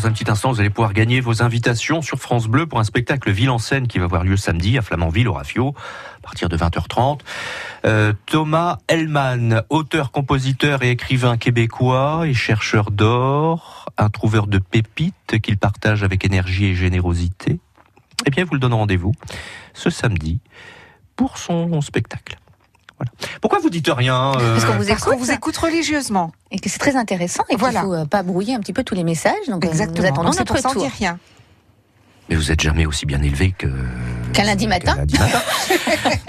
dans un petit instant, vous allez pouvoir gagner vos invitations sur France Bleu pour un spectacle Ville en scène qui va avoir lieu samedi à Flamanville, au Rafio, à partir de 20h30. Euh, Thomas Hellman, auteur, compositeur et écrivain québécois et chercheur d'or, un trouveur de pépites qu'il partage avec énergie et générosité. Eh bien, vous le donne rendez-vous ce samedi pour son spectacle. Voilà. Pourquoi vous dites rien euh, Parce qu'on vous Parce écoute vous écoute religieusement. et que c'est très intéressant et qu'il Voilà. faut euh, pas brouiller un petit peu tous les messages. Donc euh, Exactement. nous attendons c'est notre on tour. dit rien. Mais vous êtes jamais aussi bien élevé que... Qu'un lundi matin. qu'un lundi matin.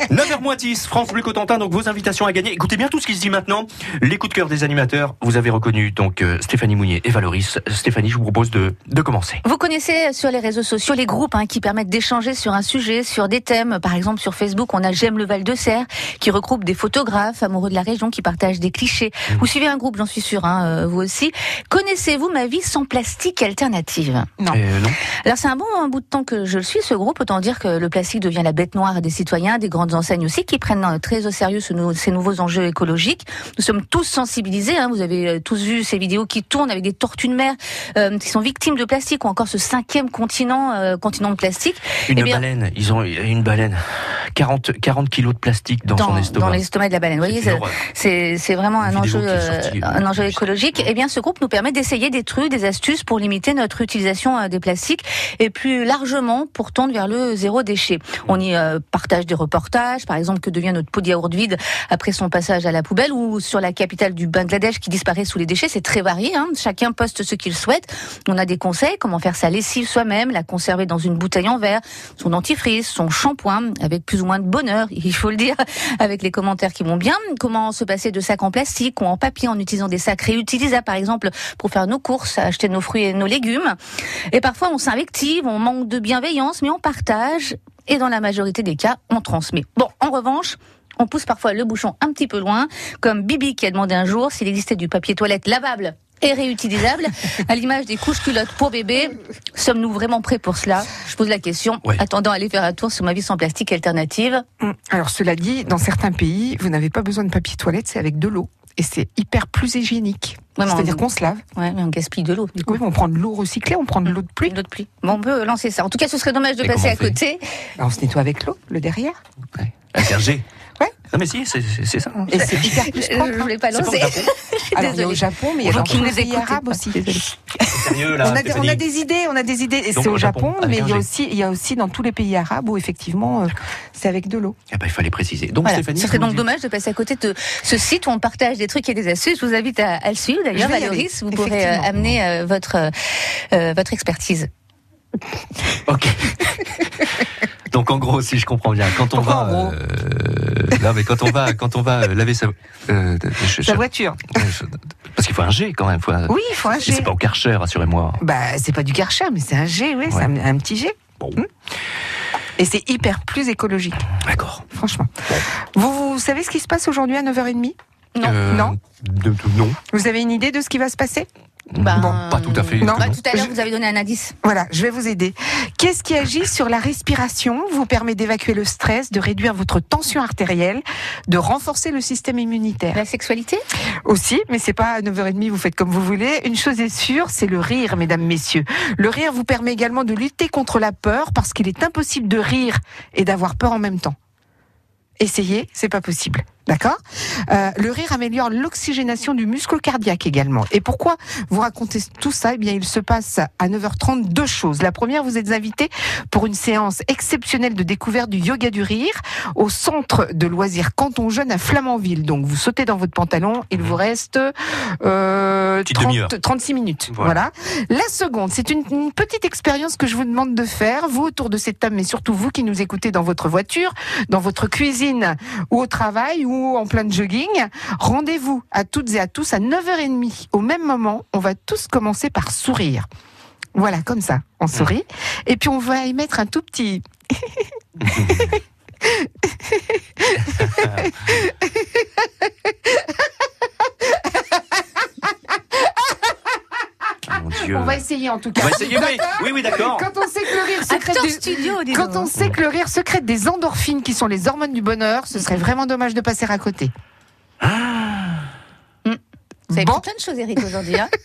9h moins 10, France Bleu Cotentin, donc vos invitations à gagner. Écoutez bien tout ce qui se dit maintenant. Les coups de cœur des animateurs, vous avez reconnu donc euh, Stéphanie Mounier et Valoris. Stéphanie, je vous propose de, de commencer. Vous connaissez sur les réseaux sociaux les groupes hein, qui permettent d'échanger sur un sujet, sur des thèmes. Par exemple, sur Facebook, on a J'aime le Val de Serre, qui regroupe des photographes amoureux de la région qui partagent des clichés. Vous suivez un groupe, j'en suis sûre, hein, euh, vous aussi. Connaissez-vous ma vie sans plastique alternative? Non. Euh, non Alors c'est un bon un bout de temps que je le suis, ce groupe. Autant dire que le plastique devient la bête noire des citoyens, des grandes enseignes aussi, qui prennent euh, très au sérieux ce nou- ces nouveaux enjeux écologiques. Nous sommes tous sensibilisés. hein. Vous avez euh, tous vu ces vidéos qui tournent avec des tortues de mer euh, qui sont victimes de plastique, ou encore ce cinquième continent, euh, continent de plastique. Une Eh bien- baleine, ils ont une baleine. 40, 40 kilos de plastique dans, son estomac. dans l'estomac de la baleine. Vous voyez, C'est une vraiment un Une enjeu, euh, sortie, un enjeu je sais. écologique. Eh bien, ce groupe nous permet d'essayer des trucs, des astuces pour limiter notre utilisation des plastiques et plus largement pour tendre vers le zéro déchet. On y euh, partage des reportages, par exemple, que devient notre pot de yaourt vide après son passage à la poubelle ou sur la capitale du Bangladesh qui disparaît sous les déchets. C'est très varié. Hein. Chacun poste ce qu'il souhaite. On a des conseils, comment faire sa lessive soi-même, la conserver dans une bouteille en verre, son dentifrice, son shampoing, avec plus ou moins de bonheur, il faut le dire, avec les commentaires qui vont bien. Comment se passer de sacs en plastique ou en papier en utilisant des sacs réutilisables, par exemple, pour faire nos courses, acheter nos fruits et nos légumes. Et parfois, on s'invective, on manque de bienveillance, mais on partage. Et dans la majorité des cas, on transmet. Bon, en revanche, on pousse parfois le bouchon un petit peu loin, comme Bibi qui a demandé un jour s'il existait du papier toilette lavable et réutilisable, à l'image des couches culottes pour bébé. Sommes-nous vraiment prêts pour cela? Je pose la question. Ouais. Attendant à aller faire un tour sur ma vie sans plastique alternative. Hum. Alors cela dit, dans certains pays, vous n'avez pas besoin de papier toilette, c'est avec de l'eau. Et c'est hyper plus hygiénique. Ouais, C'est-à-dire on- qu'on se lave. Ouais, mais on gaspille de l'eau. Du coup. Oui, on prend de l'eau recyclée, on prend de l'eau de pluie. Une autre pluie. Bon, on peut lancer ça. En tout cas, ce serait dommage de Et passer à côté. Alors, on se nettoie avec l'eau, le derrière. Ouais. Un G. Ouais. Non mais si, c'est ça. Et c'est hyper plus Je ne voulais pas C'est pas lancer. Alors, il y a au. Japon, mais il y a pays écoutent arabes aussi. Sérieux là. On a, des, Stéphanie on a des idées, on a des idées. C'est au Japon, mais il y, a aussi, il y a aussi dans tous les pays arabes où effectivement euh, c'est avec de l'eau. Eh ben, il fallait préciser. Donc Voilà. Stéphanie, Ce serait donc dommage de passer à côté de ce site où on partage des trucs et des astuces. Je vous invite à, à le suivre d'ailleurs, Valoris. Vous pourrez euh, amener euh, votre, votre expertise. Ok. Donc en gros, si je comprends bien, quand on Pourquoi va, euh, non mais quand on va, quand on va laver sa, euh, je- Sa je- voiture. Parce qu'il faut un G quand même, faut un- Oui, il faut un G. c'est pas au Karcher, rassurez-moi. Bah, c'est pas du Karcher, mais c'est un G, oui, c'est un, un petit G. Bon, Et c'est hyper plus écologique, d'accord. franchement. Vous, vous savez ce qui se passe aujourd'hui à 9h30 Non. Euh, Non. de- de- non. Vous avez une idée de ce qui va se passer? Ben, Bon, pas tout à fait. Non. Bah, non. tout à l'heure, vous avez donné un indice. Voilà, je vais vous aider. Qu'est-ce qui agit sur la respiration, vous permet d'évacuer le stress, de réduire votre tension artérielle, de renforcer le système immunitaire? La sexualité? Aussi, mais c'est pas à 9h30, vous faites comme vous voulez. Une chose est sûre, c'est le rire, mesdames, messieurs. Le rire vous permet également de lutter contre la peur parce qu'il est impossible de rire et d'avoir peur en même temps. Essayez, c'est pas possible. D'accord Euh, Le rire améliore l'oxygénation du muscle cardiaque également. Et pourquoi vous racontez tout ça? Eh bien, il se passe à 9h30 deux choses. La première, vous êtes invité pour une séance exceptionnelle de découverte du yoga du rire au centre de loisirs Canton Jeune à Flamanville. Donc, vous sautez dans votre pantalon, il vous reste euh, Petite demi-heure. 36 minutes. Voilà. Voilà. La seconde, c'est une, une petite expérience que je vous demande de faire, vous autour de cette table, mais surtout vous qui nous écoutez dans votre voiture, dans votre cuisine ou au travail ou en plein jogging. Rendez-vous à toutes et à tous à 9h30. Au même moment, on va tous commencer par sourire. Voilà, comme ça, on sourit. Et puis on va y mettre un tout petit... essayer en tout On cas. va essayer, oui, oui, oui, d'accord. Quand on sait que le rire secrète Acteur des... studio, dis Quand donc. on sait que le rire secrète des endorphines qui sont les hormones du bonheur, ce serait vraiment dommage de passer à côté. Vous avez Bon. plein de choses, Eric, aujourd'hui. Hein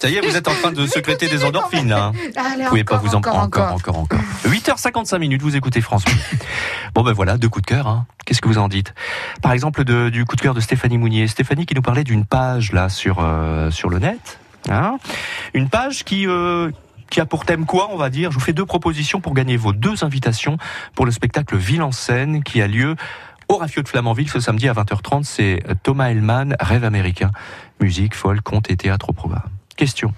Ça y est, vous êtes en train de secréter des endorphines, là. Allez, vous pouvez pas vous en encore, encore, encore, encore. 8h55 minutes, vous écoutez France Bon ben voilà, deux coups de cœur. Hein. Qu'est-ce que vous en dites? Par exemple, de, du coup de cœur de Stéphanie Mounier. Stéphanie qui nous parlait d'une page là sur euh, sur le net. Hein Une page qui euh, qui a pour thème quoi, on va dire? Je vous fais deux propositions pour gagner vos deux invitations pour le spectacle Ville en scène qui a lieu au Rafio de Flamanville ce samedi à 20h30. C'est Thomas Hellman, Rêve américain, musique, folk, conte et théâtre au programme. Question.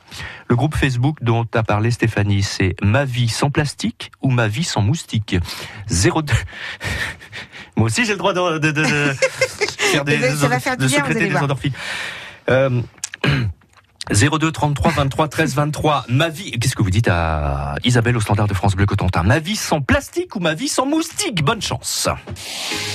Le groupe Facebook dont a parlé Stéphanie, c'est Ma vie sans plastique ou Ma vie sans moustique 02. Moi aussi j'ai le droit de, de, de, faire des, de, secréter des endorphines. Euh, 02 33 23 13 23. Ma vie. Qu'est-ce que vous dites à Isabelle au standard de France Bleu Cotentin? Ma vie sans plastique ou ma vie sans moustique Bonne chance.